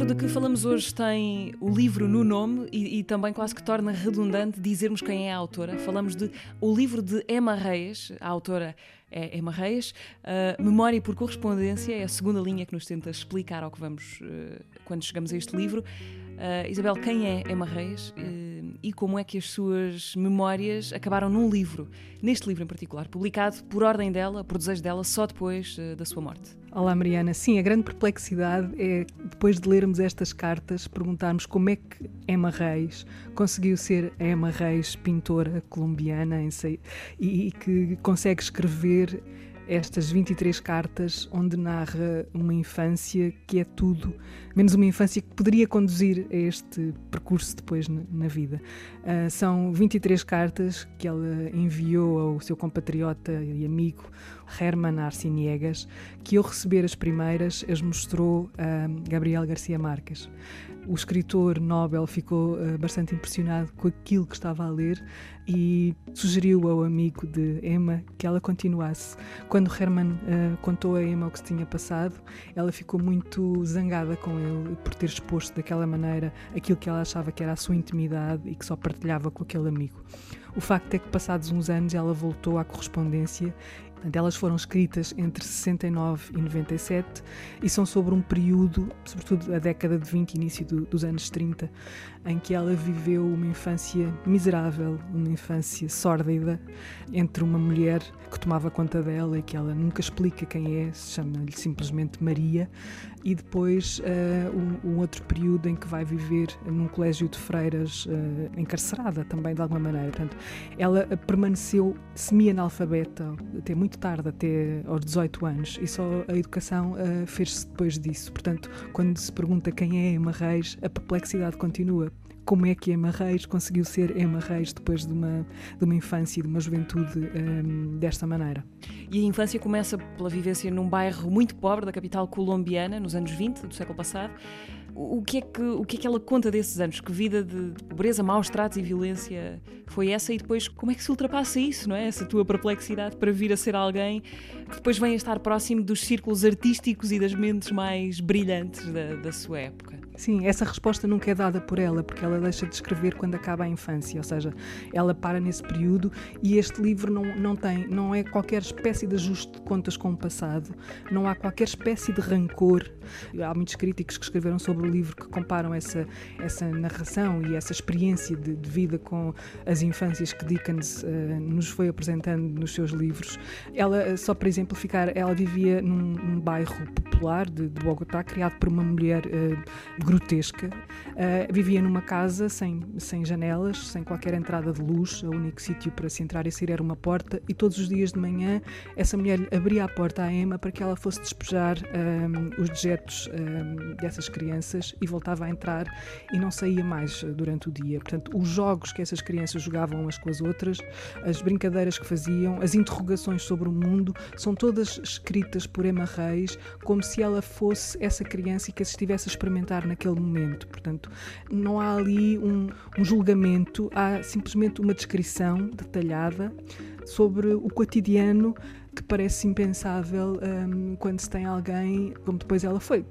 Livro de que falamos hoje tem o livro no nome e, e, também quase que torna redundante dizermos quem é a autora. Falamos de o livro de Emma Reis, a autora é Emma Reis. Uh, Memória por correspondência é a segunda linha que nos tenta explicar ao que vamos uh, quando chegamos a este livro. Uh, Isabel, quem é Emma Reis e como é que as suas memórias acabaram num livro, neste livro em particular, publicado por ordem dela, por desejo dela, só depois uh, da sua morte? Olá, Mariana. Sim, a grande perplexidade é, depois de lermos estas cartas, perguntarmos como é que Emma Reis conseguiu ser a Emma Reis, pintora colombiana, e, e que consegue escrever estas 23 cartas onde narra uma infância que é tudo, menos uma infância que poderia conduzir a este percurso depois na, na vida. Uh, são 23 cartas que ela enviou ao seu compatriota e amigo Herman Arciniegas, que ao receber as primeiras as mostrou a Gabriel Garcia Marques o escritor Nobel ficou uh, bastante impressionado com aquilo que estava a ler e sugeriu ao amigo de Emma que ela continuasse. Quando Herman uh, contou a Emma o que se tinha passado, ela ficou muito zangada com ele por ter exposto daquela maneira aquilo que ela achava que era a sua intimidade e que só partilhava com aquele amigo. O facto é que, passados uns anos, ela voltou à correspondência elas foram escritas entre 69 e 97 e são sobre um período, sobretudo a década de 20 início do, dos anos 30, em que ela viveu uma infância miserável, uma infância sórdida, entre uma mulher que tomava conta dela e que ela nunca explica quem é, chama-lhe simplesmente Maria, e depois uh, um, um, outro período em que vai viver num colégio de freiras uh, encarcerada também de alguma maneira. Portanto, ela permaneceu semi-analfabeta até muito tarde, até aos 18 anos, e só a educação uh, fez-se depois disso. Portanto, quando se pergunta quem é Emma Reis, a perplexidade continua como é que Emma Reis conseguiu ser Emma Reis depois de uma, de uma infância e de uma juventude um, desta maneira. E a infância começa pela vivência num bairro muito pobre da capital colombiana, nos anos 20 do século passado. O que, é que, o que é que ela conta desses anos? Que vida de, de pobreza, maus tratos e violência foi essa? E depois, como é que se ultrapassa isso, não é? Essa tua perplexidade para vir a ser alguém que depois vem a estar próximo dos círculos artísticos e das mentes mais brilhantes da, da sua época? Sim, essa resposta nunca é dada por ela, porque ela deixa de escrever quando acaba a infância, ou seja, ela para nesse período e este livro não, não tem, não é qualquer espécie de ajuste de contas com o passado, não há qualquer espécie de rancor. Há muitos críticos que escreveram sobre livro que comparam essa, essa narração e essa experiência de, de vida com as infâncias que Dickens uh, nos foi apresentando nos seus livros. Ela, eh, só para exemplificar, ela vivia num, num bairro popular de, de Bogotá, criado por uma mulher uh, grotesca. Uh, vivia numa casa sem, sem janelas, sem qualquer entrada de luz. O único sítio para se entrar e sair era uma porta. E todos os dias de manhã, essa mulher abria a porta à Emma para que ela fosse despejar um, ah, os dejetos um, ah, dessas crianças e voltava a entrar e não saía mais durante o dia. Portanto, os jogos que essas crianças jogavam umas com as outras, as brincadeiras que faziam, as interrogações sobre o mundo, são todas escritas por Emma Reis como se ela fosse essa criança e que as estivesse a experimentar naquele momento. Portanto, não há ali um, um julgamento, há simplesmente uma descrição detalhada sobre o cotidiano que parece impensável um, quando se tem alguém como depois ela foi.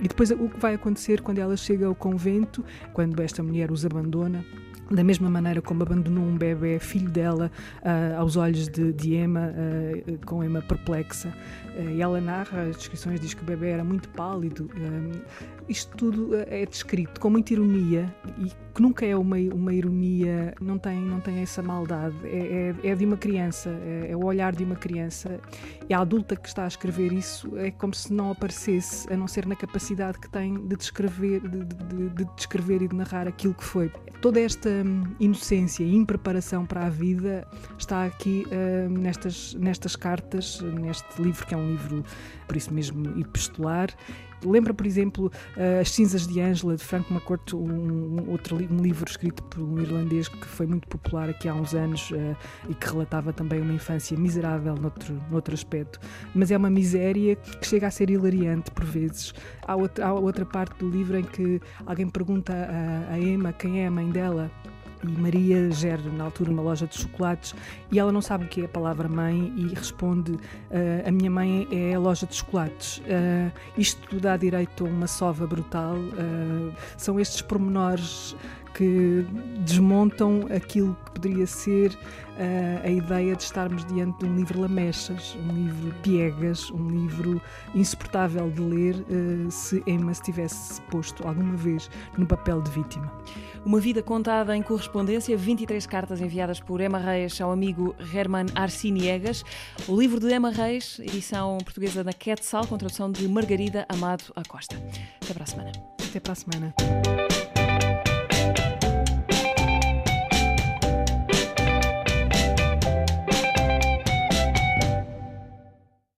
E depois o que vai acontecer quando ela chega ao convento, quando esta mulher os abandona, da mesma maneira como abandonou um bebê, filho dela, uh, aos olhos de, de Emma, uh, com Emma perplexa. Uh, ela narra, as descrições diz que o bebê era muito pálido. isto tudo é descrito com muita ironia e que nunca é uma, uma ironia, não tem, não tem essa maldade. É, é, é de uma criança, é, é, o olhar de uma criança. E a adulta que está a escrever isso é como se não aparecesse, a não ser na capacidade que tem de descrever, de, de, de descrever e de narrar aquilo que foi. Toda esta hum, inocência e impreparação para a vida está aqui uh, nestas, nestas cartas, neste livro, que é um livro, por isso mesmo, epistolar, Lembra, por exemplo, uh, As Cinzas de Ângela, de Frank McCourt, um, outro um livro escrito por um irlandês que foi muito popular aqui há uns anos uh, e que relatava também uma infância miserável noutro, noutro aspecto. Mas é uma miséria que chega a ser hilariante por vezes. Há outra, há outra parte do livro em que alguém pergunta a, a Emma quem é a mãe dela e Maria gera na altura uma loja de chocolates e ela não sabe o que é a palavra mãe e responde uh, a minha mãe é a loja de chocolates. Uh, isto dá direito a uma sova brutal. Uh, são estes pormenores que desmontam aquilo que poderia ser uh, a ideia de estarmos diante de um livro lamechas, um livro piegas, um livro insuportável de ler uh, se Emma se tivesse posto alguma vez no papel de vítima. Uma vida contada em correspondência, 23 cartas enviadas por Emma Reis ao amigo Herman Arciniegas. O livro de Emma Reis, edição portuguesa da Quetzal, com tradução de Margarida Amado Acosta. Até para a semana. Até para a semana.